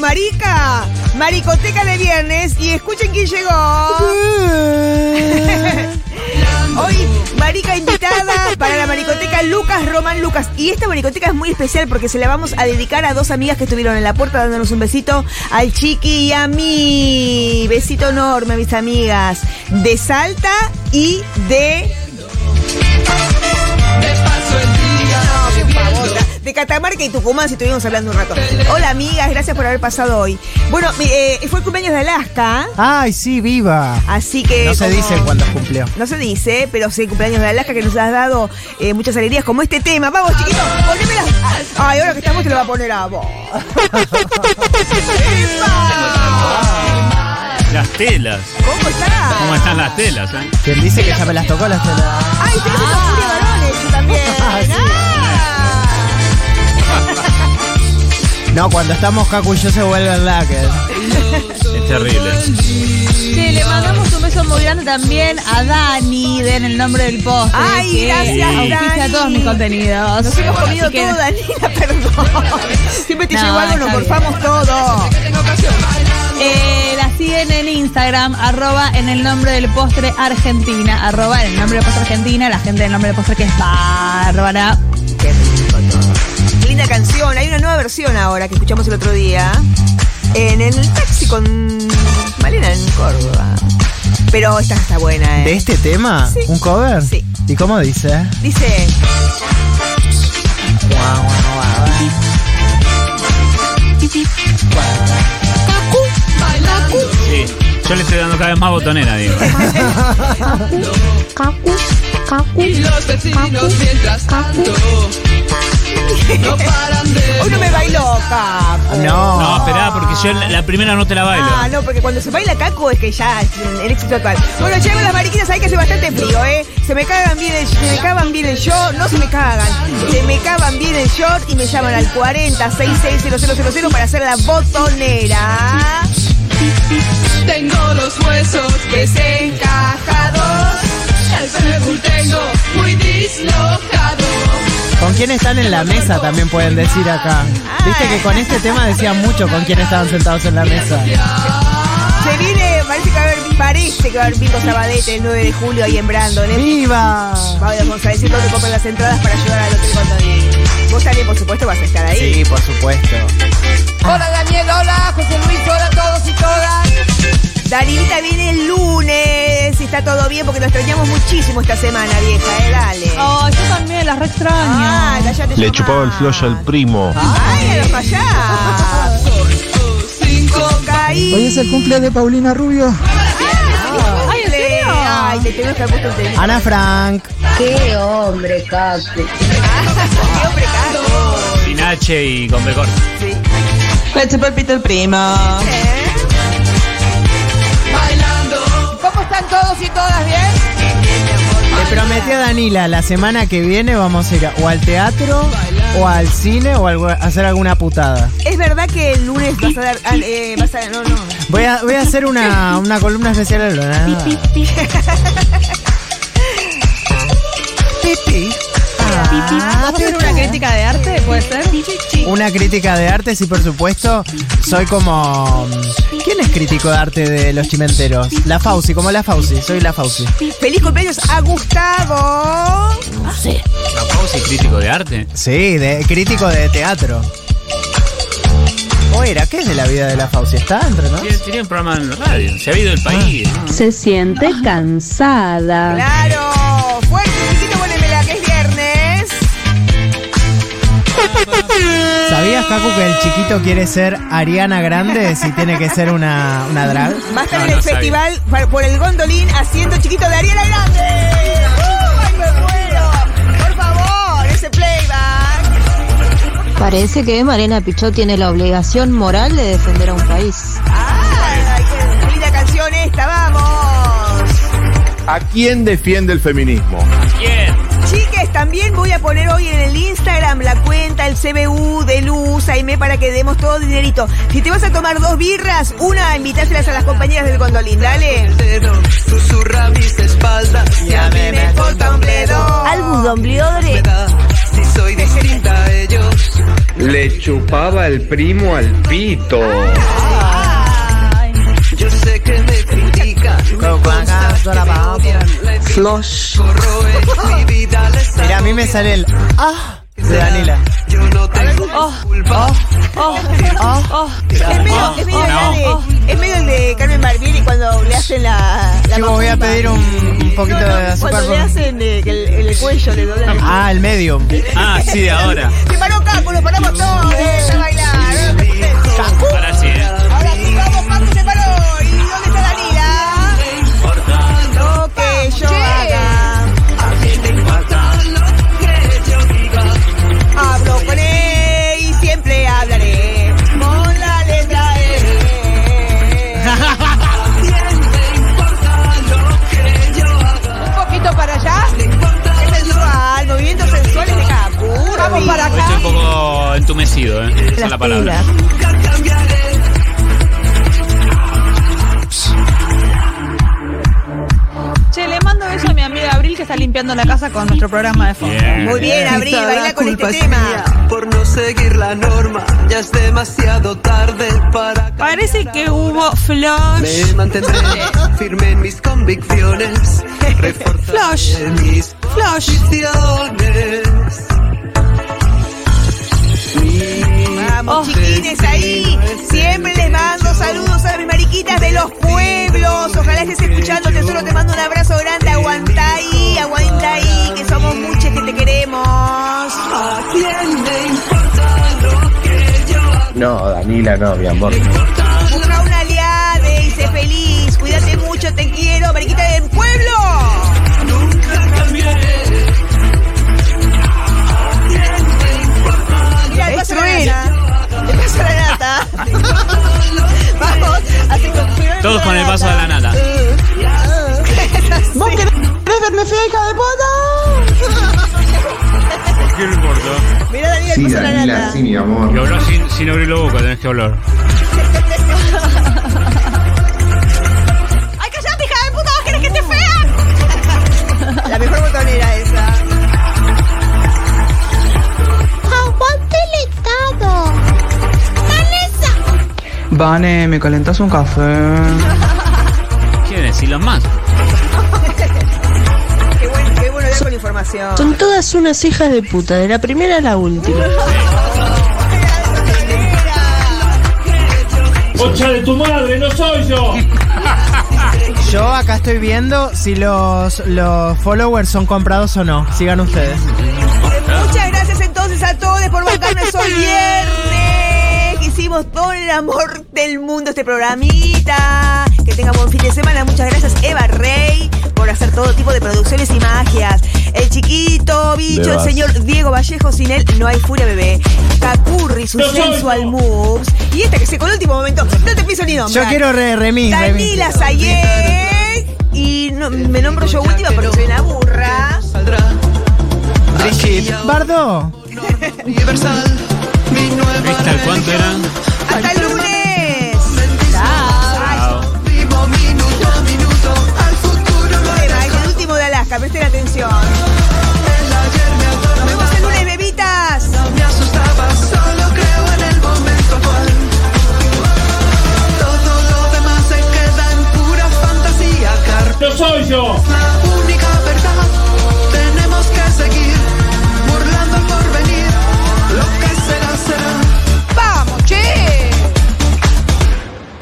Marica? Maricoteca de viernes y escuchen quién llegó. Hoy, marica invitada para la maricoteca Lucas Román Lucas. Y esta maricoteca es muy especial porque se la vamos a dedicar a dos amigas que estuvieron en la puerta dándonos un besito al Chiqui y a mí. Besito enorme, mis amigas. De Salta y de de Catamarca y Tucumán, si estuvimos hablando un rato. Hola, amigas, gracias por haber pasado hoy. Bueno, eh, fue el cumpleaños de Alaska, Ay, sí, viva. así que. No se como- dice cuándo cumplió. No se dice, pero sí, cumpleaños de Alaska que nos has dado eh, muchas alegrías, como este tema. Vamos, chiquitos, ponémela. Ay, ahora que estamos te lo va a poner a vos. Las telas. ¿Cómo está? ¿Cómo están las telas? eh? Quien dice que ya me las tocó las telas. Ay, tenés una furia varones tú también. Ah, sí. No, cuando estamos Cacu y yo se vuelven laques. Es terrible. Sí, le mandamos un beso muy grande también a Dani, de En el nombre del postre. Ay, que gracias, auspicia Dani. todos mis contenidos. Nos hemos comido que- todo, Danila, perdón. Siempre te No, llevo algo, nos morfamos todo. Eh, la siguen en Instagram, arroba en el nombre del postre Argentina, arroba en el nombre del postre Argentina, la gente del nombre del postre que es bárbara. Linda canción. Hay una nueva versión ahora que escuchamos el otro día. En el taxi con Malena en Córdoba. Pero esta está buena, ¿eh? ¿De este tema? Sí. ¿Un cover? Sí. ¿Y cómo dice? Dice. Sí. Yo le estoy dando cada vez más botonera, digo. Y los vecinos mientras tanto no paran de Hoy no me bailó, Caco. No. No, esperá, porque yo la, la primera no te la bailo. Ah, no, porque cuando se baila Caco es que ya es el éxito total. Bueno, lleven las mariquitas, hay que hace bastante frío, ¿eh? Se me cagan bien el, se me cagan bien el short, no se me cagan. Se me cagan bien el short y me llaman al 40 660000 para hacer la botonera. Tengo los huesos desencajados El tengo muy dislocado ¿Con quién están en la mesa? También pueden decir acá. Viste que con este tema decían mucho con quién estaban sentados en la mesa. Se viene, parece que va a haber, parece que va a haber Pico Sabadete el 9 de julio ahí en Brandon, ¿eh? ¡Viva! Vamos a decir dónde compran las entradas para ayudar al Hotel Contadí. Vos también, por supuesto, vas a estar ahí. Sí, por supuesto. Hola Daniel, hola José Luis, hola a todos y todas. Darilita viene el lunes, si está todo bien, porque lo extrañamos muchísimo esta semana, vieja, eh, dale. Oh, yo también las re extraño. Ah, cállate Le chupaba el flush al primo. Ay, a los payasos. Hoy es el cumpleaños de Paulina Rubio. Ay, ¿en serio? Ay, te tengo que haber puesto. Ana Frank. Qué hombre, Cacu. Qué hombre caro. Sin H y con corta. Sí. Le chupa el pito el primo. Están todos y todas bien? Le prometí a Danila, la semana que viene vamos a ir a- o al teatro, o al cine, o algo- a hacer alguna putada. Es verdad que el lunes vas a dar. eh, vas a, no, no. Voy a, voy a hacer una, una columna especial. ¿no? Pipi. ¿Vas a hacer una crítica de arte? ¿Puede ser? Una crítica de arte, sí, por supuesto. Soy como. ¿Quién es crítico de arte de los chimenteros? La Fauci, como la Fauci. Soy la Fauci. Feliz cumpleaños a Gustavo. ¿La y crítico de arte? Sí, de, crítico de teatro. ¿O era? ¿Qué es de la vida de la Fauci? ¿Está entre? Tiene, tenía un programa en la radio. Se ha ido del país. ¿no? Se siente cansada. Claro. ¿Sabías, Cacu, que el chiquito quiere ser Ariana Grande si tiene que ser una, una drag? Va a estar No, en el no festival por- por el gondolín haciendo chiquito de Ariela Grande. ¡Ay, me muero! Por favor, ese playback. Parece que Marina Pichot tiene la obligación moral de defender a un país. Ay, qué linda canción esta, vamos. ¿A quién defiende el feminismo? También voy a poner hoy en el Instagram la cuenta, el CBU de Luz, Aime, para que demos todo dinerito. Si te vas a tomar dos birras, una, invitáselas a las compañeras del gondolín, dale. Susurra mis espaldas Y a mí me importa un bledo. Algodón Bliodre. Me da Si soy distinta a ellos Le chupaba el primo al pito. Les Mira, a mí me sale el ah de Danila. Yo no tengo culpa. Oh, oh, Es medio, es medio, es medio el de Carmen Barbieri cuando le hacen la. la voy a pedir un, un poquito No, no, de azúcar. Cuando le hacen eh, el, el cuello le doblan Ah, el medium. Ah, sí, de ahora. Se paró Caco, nos paramos todos limpiando la casa con nuestro programa de fondo. Bien. Muy bien, Abril, baila la con este tema. mía por no seguir la norma. Ya es demasiado tarde para Parece que hubo flush. Me mantendré firme en mis convicciones. Flush. Mis Flush. posiciones. Vamos, chiquines, ahí. Siempre les mando saludos estés escuchando. Tesoro, te mando un abrazo grande. Aguanta ahí, aguanta ahí, que somos muchos que te queremos. ¿A quién le importa lo que yo? No, Danila, no, mi amor. Busca una aliada y sé feliz. Cuídate mucho, te quiero. Mariquita del pueblo. Nunca cambiaré. Mira, el paso de la nata. El paso de la nata. Vamos, así con Todos con el paso de la nata. ¿Vos querés verme fea, hija de puta? ¿Qué importa? Mira, Daniel, el paso de la nata. mi amor. Y habló sin, sin abrir la boca, tenés que hablar. ¡Ay, callate, hija de puta! ¿Vos querés que esté fea? La mejor botonera esa. ¡Aguante el Estado! ¡Vanessa! Vane, ¿me calentas un café? ¿Quién es? Elon Musk. Qué bueno, qué bueno dar con información. Son todas unas hijas de puta, de la primera a la última. ¡Concha de tu madre! ¡No soy yo! Yo acá estoy viendo si los, los followers son comprados o no. Sigan ustedes. Muchas gracias entonces a todos por bancarme hoy viernes. Hicimos todo el amor del mundo este programita. Que tengan buen fin de semana. Muchas gracias Eva Rey por hacer todo tipo de producciones y magias. El chiquito bicho, el señor Diego Vallejo, sin él no hay furia bebé. Capurri, sus sensual moves. Y esta que se con último momento, no te piso ni nombre. Yo quiero re, remis, remis. Danila Sayek. Y no- me nombro yo última porque soy una burra. Brigitte. Bardo. universal. Mi nueva ¿Esta cuánto eran? Hasta el lunes. Todo